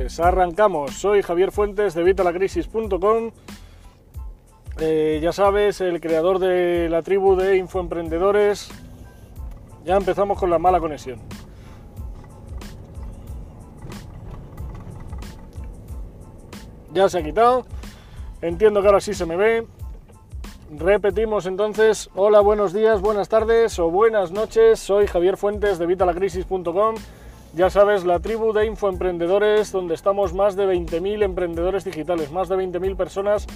Pues arrancamos, soy Javier Fuentes de Vitalacrisis.com. Eh, ya sabes, el creador de la tribu de infoemprendedores. Ya empezamos con la mala conexión. Ya se ha quitado. Entiendo que ahora sí se me ve. Repetimos entonces, hola, buenos días, buenas tardes o buenas noches. Soy Javier Fuentes de Vitalacrisis.com ya sabes, la tribu de infoemprendedores, donde estamos más de 20.000 emprendedores digitales, más de 20.000 personas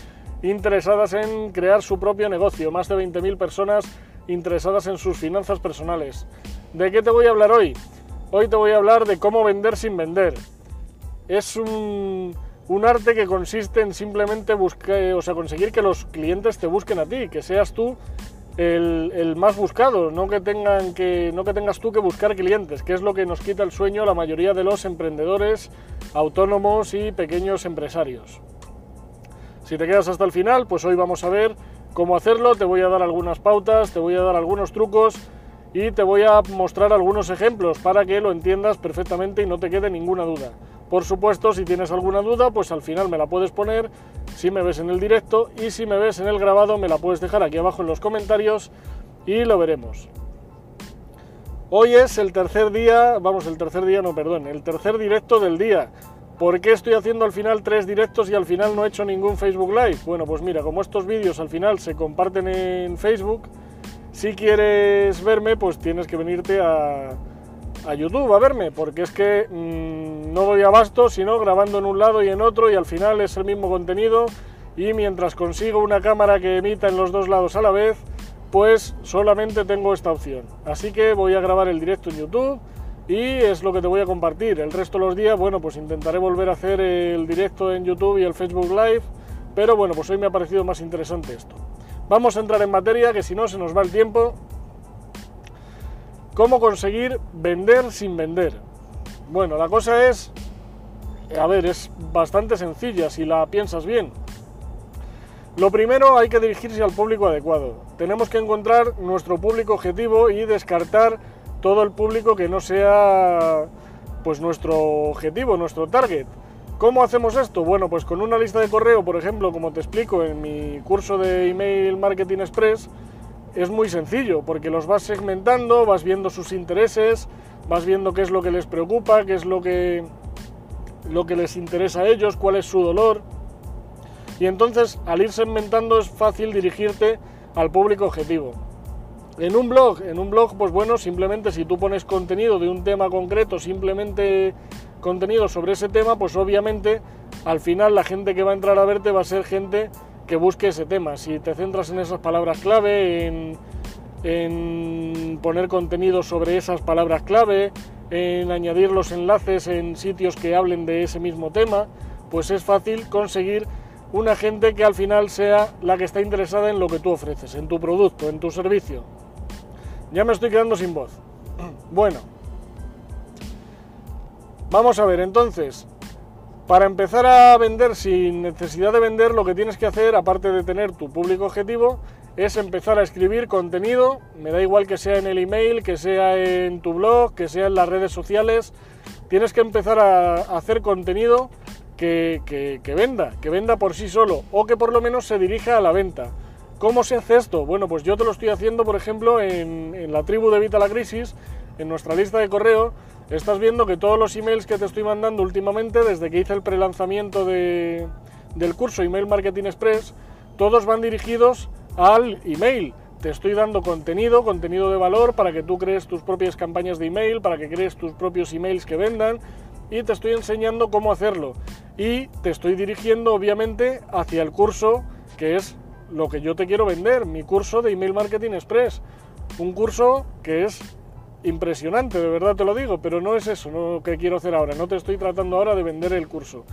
interesadas en crear su propio negocio, más de 20.000 personas interesadas en sus finanzas personales. ¿De qué te voy a hablar hoy? Hoy te voy a hablar de cómo vender sin vender. Es un, arte que consiste en simplemente buscar, o sea, conseguir que los clientes te busquen a ti, que seas tú el, más buscado, no que, no que tengas tú que buscar clientes, que es lo que nos quita el sueño a la mayoría de los emprendedores, autónomos y pequeños empresarios. Si te quedas hasta el final, pues hoy vamos a ver cómo hacerlo, te voy a dar algunas pautas, te voy a dar algunos trucos y te voy a mostrar algunos ejemplos para que lo entiendas perfectamente y no te quede ninguna duda. Por supuesto, si tienes alguna duda, pues al final me la puedes poner si me ves en el directo y si me ves en el grabado me la puedes dejar aquí abajo en los comentarios y lo veremos. Hoy es el tercer día, vamos, el tercer día, no, perdón, el tercer directo del día. ¿Por qué estoy haciendo al final tres directos y al final no he hecho ningún Facebook Live? Bueno, pues mira, como estos vídeos al final se comparten en Facebook, si quieres verme, pues tienes que venirte a, a YouTube a verme, porque es que mm, no doy abasto, sino grabando en un lado y en otro y al final es el mismo contenido y mientras consigo una cámara que emita en los dos lados a la vez, pues solamente tengo esta opción. Así que voy a grabar el directo en YouTube y es lo que te voy a compartir. El resto de los días, bueno, pues intentaré volver a hacer el directo en YouTube y el Facebook Live, pero bueno, pues hoy me ha parecido más interesante esto. Vamos a entrar en materia, que si no se nos va el tiempo. ¿Cómo conseguir vender sin vender? Bueno, la cosa es, a ver, es bastante sencilla si la piensas bien. Lo primero hay que dirigirse al público adecuado. Tenemos que encontrar nuestro público objetivo y descartar todo el público que no sea pues nuestro objetivo, nuestro target. ¿Cómo hacemos esto? Bueno, pues con una lista de correo, por ejemplo, como te explico en mi curso de Email Marketing Express, es muy sencillo, porque los vas segmentando, vas viendo sus intereses, vas viendo qué es lo que les preocupa, qué es lo que, lo que les interesa a ellos, cuál es su dolor. Y entonces, al ir segmentando, es fácil dirigirte al público objetivo. En un blog, en un blog, pues bueno, simplemente si tú pones contenido de un tema concreto, simplemente contenido sobre ese tema, pues obviamente al final la gente que va a entrar a verte va a ser gente que busque ese tema. Si te centras en esas palabras clave, en, poner contenido sobre esas palabras clave, en añadir los enlaces en sitios que hablen de ese mismo tema, pues es fácil conseguir una gente que al final sea la que está interesada en lo que tú ofreces, en tu producto, en tu servicio. Ya me estoy quedando sin voz. Bueno, vamos a ver entonces, para empezar a vender sin necesidad de vender, lo que tienes que hacer, aparte de tener tu público objetivo, es empezar a escribir contenido, me da igual que sea en el email, que sea en tu blog, que sea en las redes sociales, tienes que empezar a hacer contenido que, venda, que venda por sí solo, o que por lo menos se dirija a la venta. ¿Cómo se hace esto? Bueno, pues yo te lo estoy haciendo, por ejemplo, en, en la tribu de Evita la Crisis, en nuestra lista de correo, estás viendo que todos los emails que te estoy mandando últimamente, desde que hice el prelanzamiento de, del curso Email Marketing Express, todos van dirigidos al email. Te estoy dando contenido, contenido de valor para que tú crees tus propias campañas de email, para que crees tus propios emails que vendan y te estoy enseñando cómo hacerlo. Y te estoy dirigiendo obviamente hacia el curso que es lo que yo te quiero vender, mi curso de Email Marketing Express. Un curso que es impresionante, de verdad te lo digo, pero no es eso lo que quiero hacer ahora, no te estoy tratando ahora de vender el curso.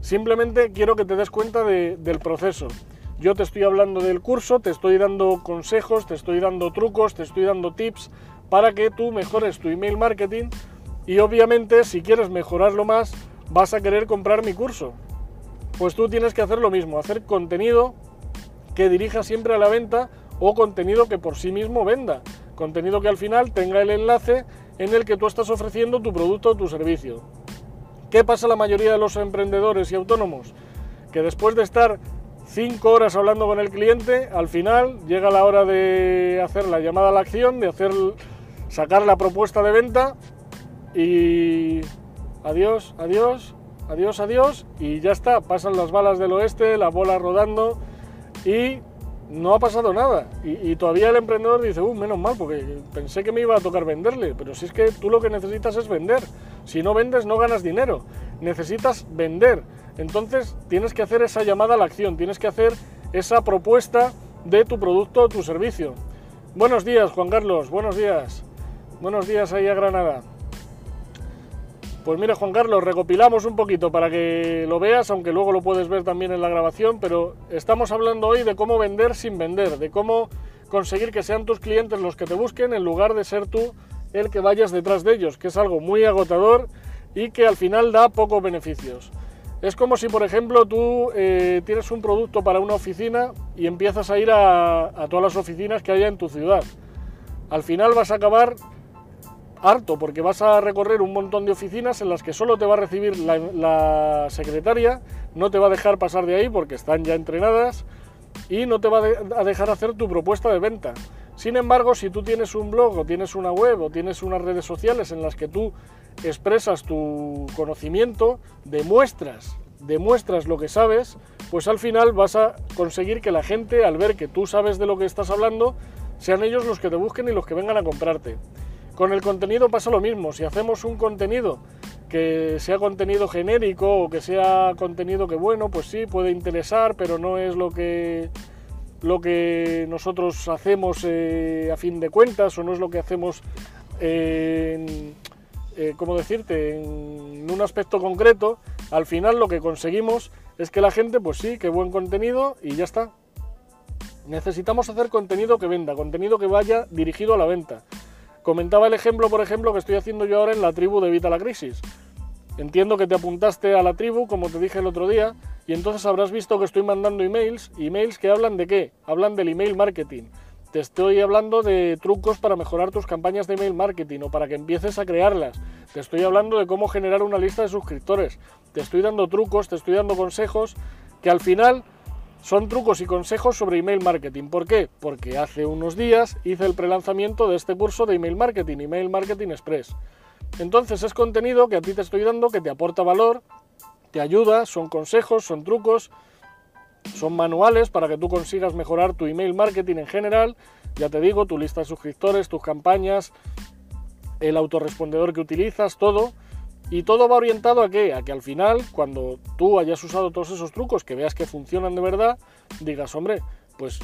Simplemente quiero que te des cuenta del proceso. Yo te estoy hablando del curso, te estoy dando consejos, te estoy dando trucos, te estoy dando tips para que tú mejores tu email marketing y obviamente si quieres mejorarlo más vas a querer comprar mi curso. Pues tú tienes que hacer lo mismo, hacer contenido que dirija siempre a la venta o contenido que por sí mismo venda. Contenido que al final tenga el enlace en el que tú estás ofreciendo tu producto o tu servicio. ¿Qué pasa la mayoría de los emprendedores y autónomos? Que después de estar cinco horas hablando con el cliente, al final llega la hora de hacer la llamada a la acción, de hacer, sacar la propuesta de venta y adiós, adiós, adiós, adiós y ya está, pasan las balas del oeste, la bola rodando y no ha pasado nada. Y, todavía el emprendedor dice, uh, menos mal, porque pensé que me iba a tocar venderle, pero si es que tú lo que necesitas es vender. Si no vendes no ganas dinero, necesitas vender. Entonces tienes que hacer esa llamada a la acción, tienes que hacer esa propuesta de tu producto o tu servicio. Buenos días, Juan Carlos, buenos días. Buenos días ahí a Granada. Pues mira, Juan Carlos, recopilamos un poquito para que lo veas, aunque luego lo puedes ver también en la grabación, pero estamos hablando hoy de cómo vender sin vender, de cómo conseguir que sean tus clientes los que te busquen en lugar de ser tú el que vayas detrás de ellos, que es algo muy agotador y que al final da pocos beneficios. Es como si, por ejemplo, tú eh, tienes un producto para una oficina y empiezas a ir a, todas las oficinas que haya en tu ciudad. Al final vas a acabar harto porque vas a recorrer un montón de oficinas en las que solo te va a recibir la, la, secretaria, no te va a dejar pasar de ahí porque están ya entrenadas y no te va a dejar hacer tu propuesta de venta. Sin embargo, si tú tienes un blog o tienes una web o tienes unas redes sociales en las que tú expresas tu conocimiento, demuestras, demuestras lo que sabes, pues al final vas a conseguir que la gente, al ver que tú sabes de lo que estás hablando, sean ellos los que te busquen y los que vengan a comprarte. Con el contenido pasa lo mismo, si hacemos un contenido que sea contenido genérico o que sea contenido que bueno, pues sí, puede interesar, pero no es lo que lo que nosotros hacemos eh, a fin de cuentas o no es lo que hacemos en, eh, ¿cómo decirte?, en un aspecto concreto, al final lo que conseguimos es que la gente, pues sí, que buen contenido y ya está. Necesitamos hacer contenido que venda, contenido que vaya dirigido a la venta. Comentaba el ejemplo, por ejemplo, que estoy haciendo yo ahora en la tribu de Evita la Crisis. Entiendo que te apuntaste a la tribu, como te dije el otro día, y entonces habrás visto que estoy mandando emails, emails que hablan de qué? Hablan del email marketing te estoy hablando de trucos para mejorar tus campañas de email marketing o para que empieces a crearlas. Te estoy hablando de cómo generar una lista de suscriptores. Te estoy dando trucos, te estoy dando consejos que al final son trucos y consejos sobre email marketing. ¿Por qué? Porque hace unos días hice el prelanzamiento de este curso de email marketing, Email Marketing Express. Entonces es contenido que a ti te estoy dando que te aporta valor, te ayuda, son consejos, son trucos son manuales para que tú consigas mejorar tu email marketing en general. Ya te digo, tu lista de suscriptores, tus campañas, el autorrespondedor que utilizas, todo. Y todo va orientado a qué? A que al final, cuando tú hayas usado todos esos trucos, que veas que funcionan de verdad, digas, hombre, pues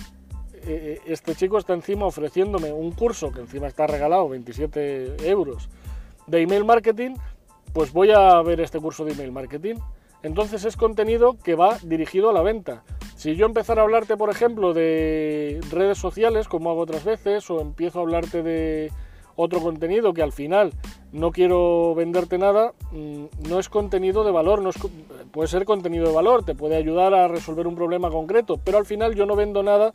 eh, eh, este chico está encima ofreciéndome un curso que encima está regalado, 27 euros, de email marketing, pues voy a ver este curso de email marketing. Entonces es contenido que va dirigido a la venta. Si yo empezara a hablarte, por ejemplo, de redes sociales, como hago otras veces, o empiezo a hablarte de otro contenido que al final no quiero venderte nada, mm, no es contenido de valor, no puede ser contenido de valor, te puede ayudar a resolver un problema concreto, pero al final yo no vendo nada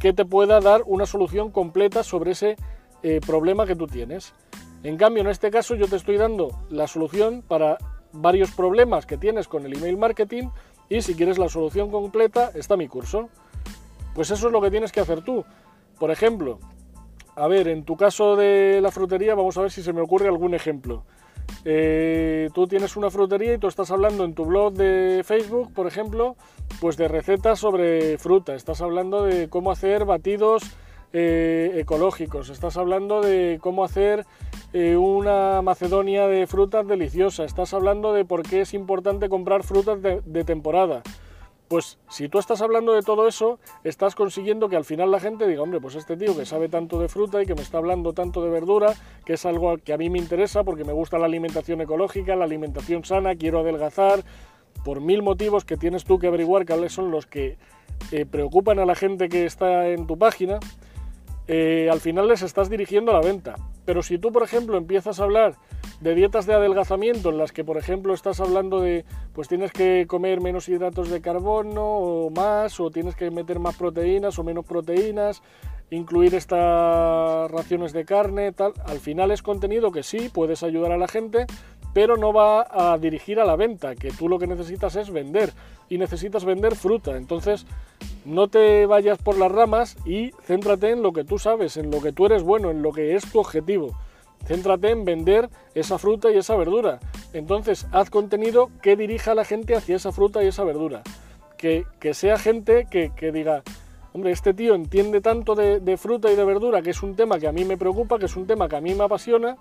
que te pueda dar una solución completa sobre ese eh, problema que tú tienes. En cambio, en este caso yo te estoy dando la solución para varios problemas que tienes con el email marketing y si quieres la solución completa está mi curso. Pues eso es lo que tienes que hacer tú. Por ejemplo, a ver, en tu caso de la frutería vamos a ver si se me ocurre algún ejemplo. Eh, tú tienes una frutería y tú estás hablando en tu blog de Facebook, por ejemplo, pues de recetas sobre fruta. Estás hablando de cómo hacer batidos eh, ecológicos. Estás hablando de cómo hacer eh, una Macedonia de frutas deliciosa. Estás hablando de por qué es importante comprar frutas de, de temporada. Pues si tú estás hablando de todo eso, estás consiguiendo que al final la gente diga, hombre, pues este tío que sabe tanto de fruta y que me está hablando tanto de verdura, que es algo que a mí me interesa porque me gusta la alimentación ecológica, la alimentación sana, quiero adelgazar, por mil motivos que tienes tú que averiguar cuáles son los que eh, preocupan a la gente que está en tu página, eh, al final les estás dirigiendo a la venta. Pero si tú, por ejemplo, empiezas a hablar de dietas de adelgazamiento en las que, por ejemplo, estás hablando de, pues tienes que comer menos hidratos de carbono o más, o tienes que meter más proteínas o menos proteínas, incluir estas raciones de carne, tal, al final es contenido que sí, puedes ayudar a la gente, pero no va a dirigir a la venta, que tú lo que necesitas es vender y necesitas vender fruta. Entonces, no te vayas por las ramas y céntrate en lo que tú sabes, en lo que tú eres bueno, en lo que es tu objetivo. Céntrate en vender esa fruta y esa verdura. Entonces, haz contenido que dirija a la gente hacia esa fruta y esa verdura. Que, sea gente que, diga, hombre, este tío entiende tanto de, de fruta y de verdura, que es un tema que a mí me preocupa, que es un tema que a mí me apasiona,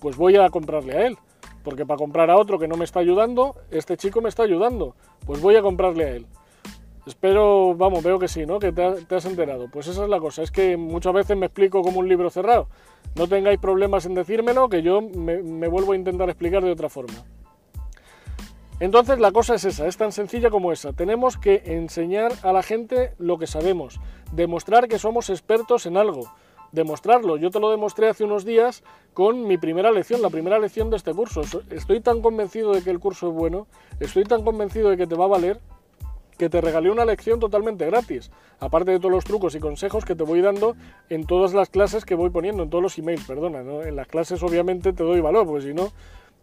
pues voy a comprarle a él. Porque para comprar a otro que no me está ayudando, este chico me está ayudando. Pues voy a comprarle a él. Espero, vamos, veo que sí, ¿no? Que te, has enterado. Pues esa es la cosa, es que muchas veces me explico como un libro cerrado. No tengáis problemas en decírmelo, que yo me, me vuelvo a intentar explicar de otra forma. Entonces la cosa es esa, es tan sencilla como esa. Tenemos que enseñar a la gente lo que sabemos, demostrar que somos expertos en algo demostrarlo. Yo te lo demostré hace unos días con mi primera lección, la primera lección de este curso. Estoy tan convencido de que el curso es bueno, estoy tan convencido de que te va a valer, que te regalé una lección totalmente gratis, aparte de todos los trucos y consejos que te voy dando en todas las clases que voy poniendo, en todos los emails, perdona, en las clases obviamente te doy valor, pues si no,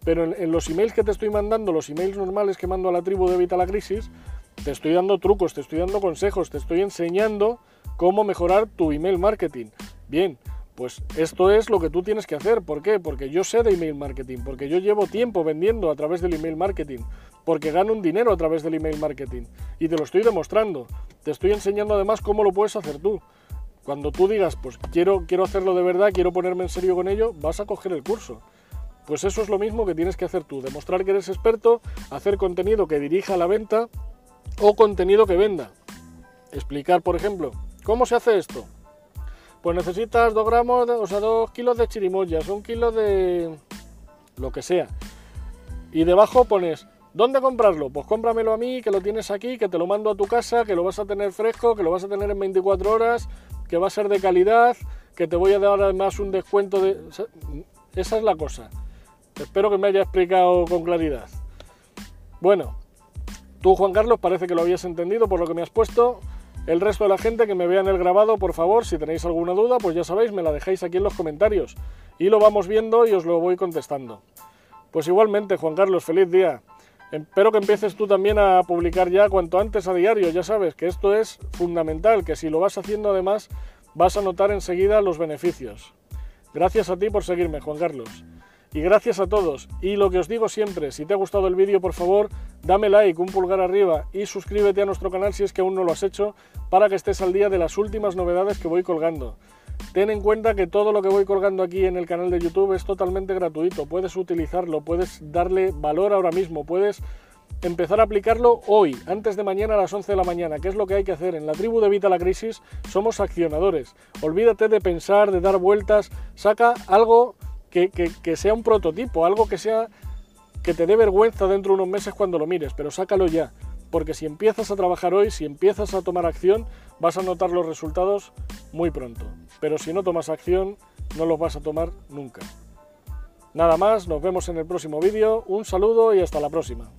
pero en, los emails que te estoy mandando, los emails normales que mando a la tribu de Evita la Crisis, te estoy dando trucos, te estoy dando consejos, te estoy enseñando cómo mejorar tu email marketing. Bien, pues esto es lo que tú tienes que hacer. ¿Por qué? Porque yo sé de email marketing, porque yo llevo tiempo vendiendo a través del email marketing, porque gano un dinero a través del email marketing y te lo estoy demostrando. Te estoy enseñando además cómo lo puedes hacer tú. Cuando tú digas, pues quiero, quiero hacerlo de verdad, quiero ponerme en serio con ello, vas a coger el curso. Pues eso es lo mismo que tienes que hacer tú, demostrar que eres experto, hacer contenido que dirija a la venta o contenido que venda. Explicar, por ejemplo, ¿cómo se hace esto? Pues necesitas 2 gramos, o sea, 2 kilos de chirimoyas, un kilo de lo que sea. Y debajo pones, ¿dónde comprarlo? Pues cómpramelo a mí, que lo tienes aquí, que te lo mando a tu casa, que lo vas a tener fresco, que lo vas a tener en 24 horas, que va a ser de calidad, que te voy a dar además un descuento de... Esa es la cosa. Espero que me haya explicado con claridad. Bueno, tú Juan Carlos parece que lo habías entendido por lo que me has puesto. El resto de la gente que me vea en el grabado, por favor, si tenéis alguna duda, pues ya sabéis, me la dejáis aquí en los comentarios. Y lo vamos viendo y os lo voy contestando. Pues igualmente, Juan Carlos, feliz día. Espero que empieces tú también a publicar ya cuanto antes a diario. Ya sabes que esto es fundamental, que si lo vas haciendo además vas a notar enseguida los beneficios. Gracias a ti por seguirme, Juan Carlos. Y gracias a todos. Y lo que os digo siempre, si te ha gustado el vídeo, por favor, dame like, un pulgar arriba y suscríbete a nuestro canal si es que aún no lo has hecho, para que estés al día de las últimas novedades que voy colgando. Ten en cuenta que todo lo que voy colgando aquí en el canal de YouTube es totalmente gratuito. Puedes utilizarlo, puedes darle valor ahora mismo, puedes empezar a aplicarlo hoy, antes de mañana a las 11 de la mañana, que es lo que hay que hacer. En la tribu de Evita la Crisis somos accionadores. Olvídate de pensar, de dar vueltas, saca algo que, sea un prototipo, algo que sea que te dé vergüenza dentro de unos meses cuando lo mires, pero sácalo ya, porque si empiezas a trabajar hoy, si empiezas a tomar acción, vas a notar los resultados muy pronto. Pero si no tomas acción, no los vas a tomar nunca. Nada más, nos vemos en el próximo vídeo, un saludo y hasta la próxima.